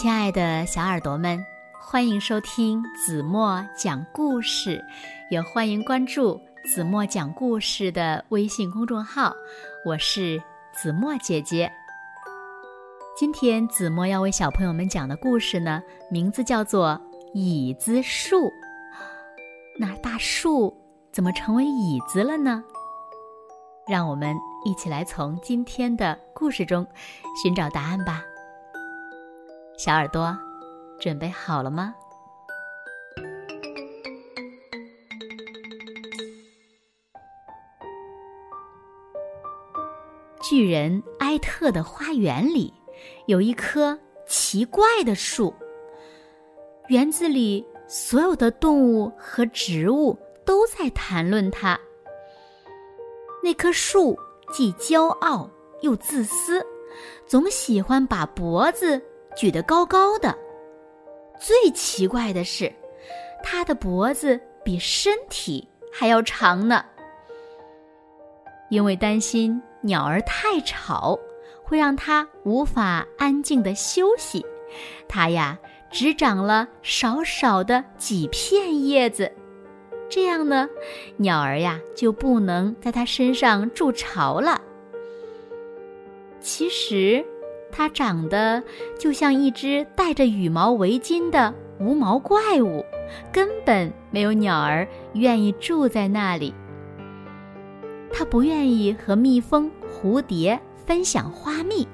亲爱的小耳朵们，欢迎收听子墨讲故事，也欢迎关注子墨讲故事的微信公众号。我是子墨姐姐。今天子墨要为小朋友们讲的故事呢，名字叫做《椅子树》。那大树怎么成为椅子了呢？让我们一起来从今天的故事中寻找答案吧。小耳朵，准备好了吗？巨人埃特的花园里有一棵奇怪的树。园子里所有的动物和植物都在谈论它。那棵树既骄傲又自私，总喜欢把脖子。举得高高的，最奇怪的是，它的脖子比身体还要长呢。因为担心鸟儿太吵，会让它无法安静的休息，它呀只长了少少的几片叶子，这样呢，鸟儿呀就不能在它身上筑巢了。其实。它长得就像一只戴着羽毛围巾的无毛怪物，根本没有鸟儿愿意住在那里。它不愿意和蜜蜂、蝴蝶分享花蜜，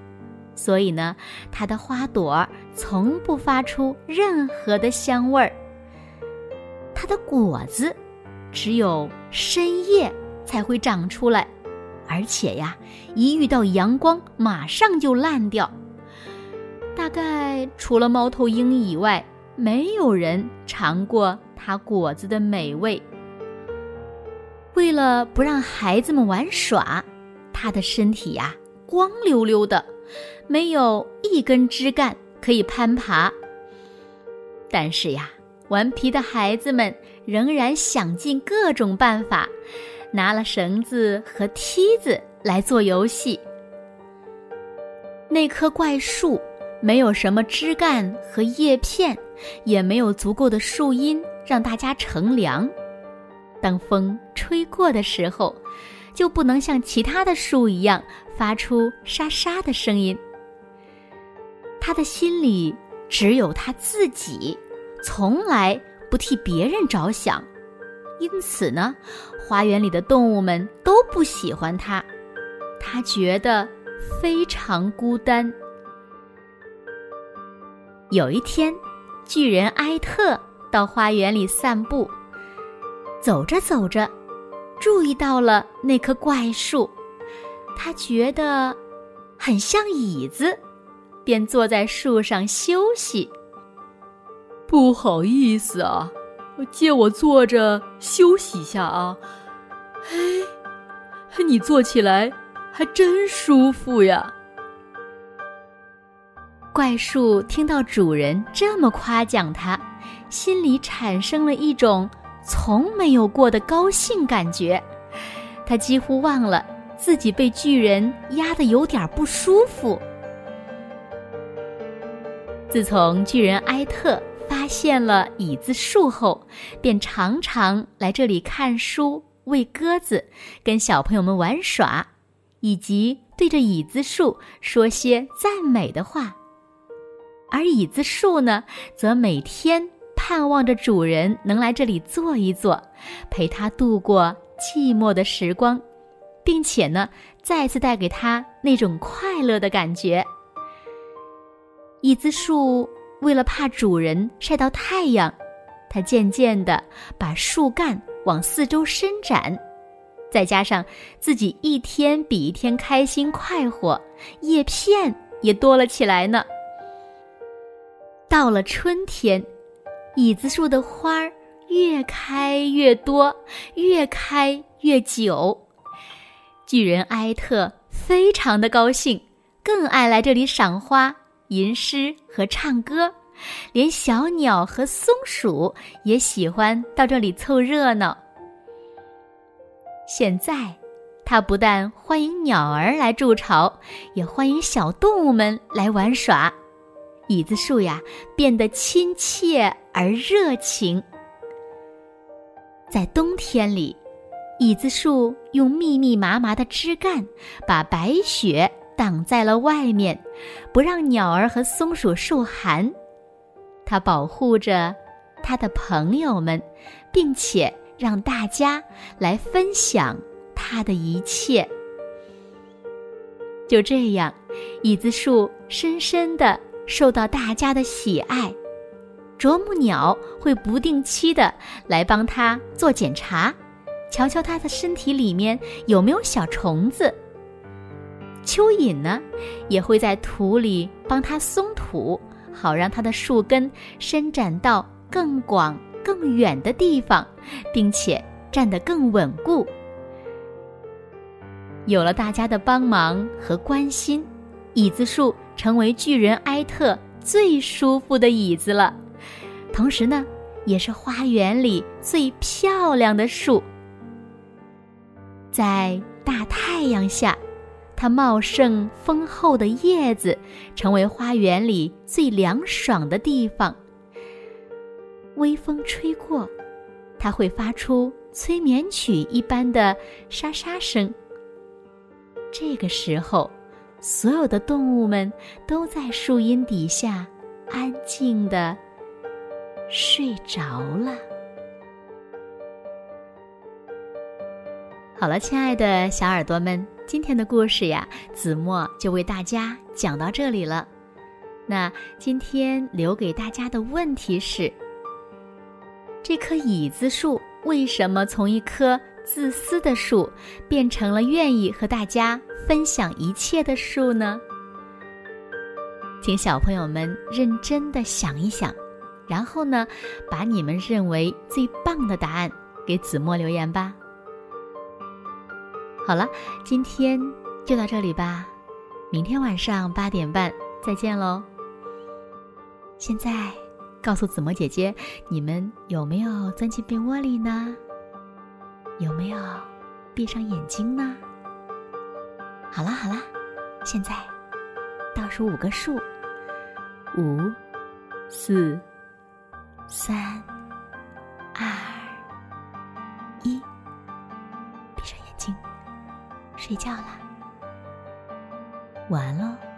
所以呢，它的花朵从不发出任何的香味儿。它的果子只有深夜才会长出来。而且呀，一遇到阳光，马上就烂掉。大概除了猫头鹰以外，没有人尝过它果子的美味。为了不让孩子们玩耍，它的身体呀光溜溜的，没有一根枝干可以攀爬。但是呀，顽皮的孩子们仍然想尽各种办法。拿了绳子和梯子来做游戏。那棵怪树没有什么枝干和叶片，也没有足够的树荫让大家乘凉。当风吹过的时候，就不能像其他的树一样发出沙沙的声音。他的心里只有他自己，从来不替别人着想。因此呢，花园里的动物们都不喜欢它，它觉得非常孤单。有一天，巨人埃特到花园里散步，走着走着，注意到了那棵怪树，他觉得很像椅子，便坐在树上休息。不好意思啊。借我坐着休息一下啊！嘿，你坐起来还真舒服呀。怪树听到主人这么夸奖它，心里产生了一种从没有过的高兴感觉。它几乎忘了自己被巨人压得有点不舒服。自从巨人埃特。发现了椅子树后，便常常来这里看书、喂鸽子、跟小朋友们玩耍，以及对着椅子树说些赞美的话。而椅子树呢，则每天盼望着主人能来这里坐一坐，陪他度过寂寞的时光，并且呢，再次带给他那种快乐的感觉。椅子树。为了怕主人晒到太阳，它渐渐地把树干往四周伸展，再加上自己一天比一天开心快活，叶片也多了起来呢。到了春天，椅子树的花儿越开越多，越开越久。巨人埃特非常的高兴，更爱来这里赏花。吟诗和唱歌，连小鸟和松鼠也喜欢到这里凑热闹。现在，它不但欢迎鸟儿来筑巢，也欢迎小动物们来玩耍。椅子树呀变得亲切而热情。在冬天里，椅子树用密密麻麻的枝干把白雪挡在了外面，不让鸟儿和松鼠受寒。它保护着它的朋友们，并且让大家来分享它的一切。就这样，椅子树深深的受到大家的喜爱。啄木鸟会不定期的来帮它做检查，瞧瞧它的身体里面有没有小虫子。蚯蚓呢，也会在土里帮它松土，好让它的树根伸展到更广、更远的地方，并且站得更稳固。有了大家的帮忙和关心，椅子树成为巨人埃特最舒服的椅子了。同时呢，也是花园里最漂亮的树。在大太阳下，它茂盛丰厚的叶子成为花园里最凉爽的地方。微风吹过，它会发出催眠曲一般的沙沙声。这个时候，所有的动物们都在树荫底下安静的睡着了。好了，亲爱的小耳朵们，今天的故事呀，子墨就为大家讲到这里了。那今天留给大家的问题是：这棵椅子树为什么从一棵？自私的树变成了愿意和大家分享一切的树呢？请小朋友们认真的想一想，然后呢，把你们认为最棒的答案给子墨留言吧。好了，今天就到这里吧，明天晚上八点半再见喽。现在告诉子墨姐姐，你们有没有钻进被窝里呢？有没有闭上眼睛呢？好了好了，现在倒数五个数：五、四、三、二、一，闭上眼睛，睡觉啦，晚安喽。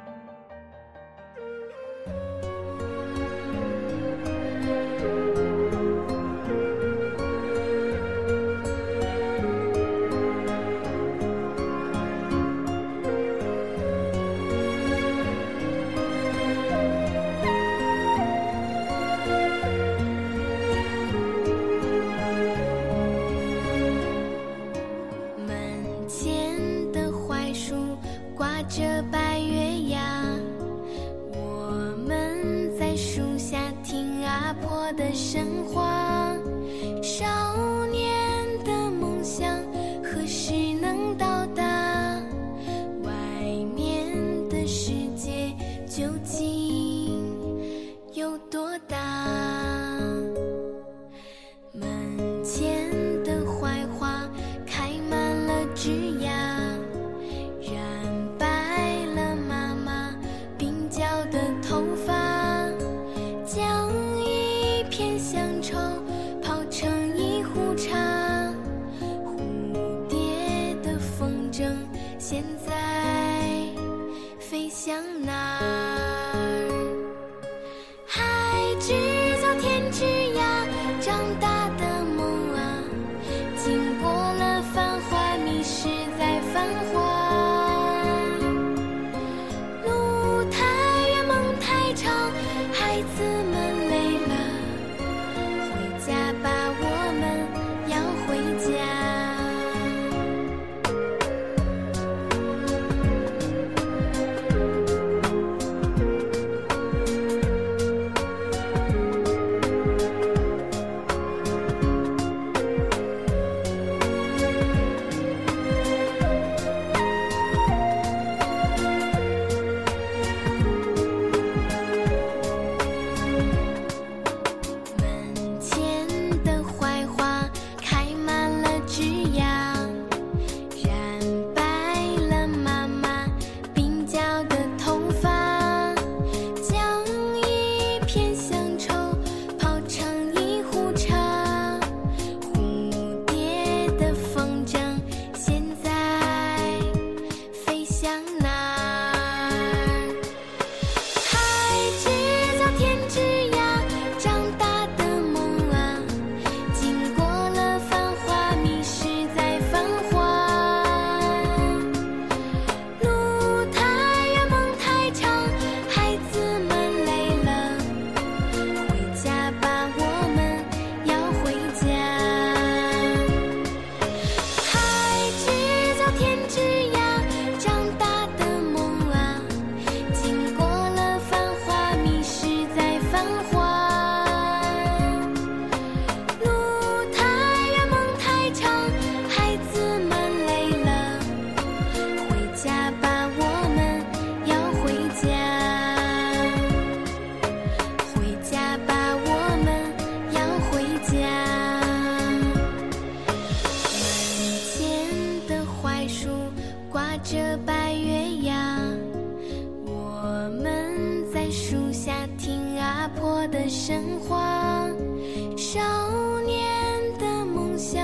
的神话少年的梦想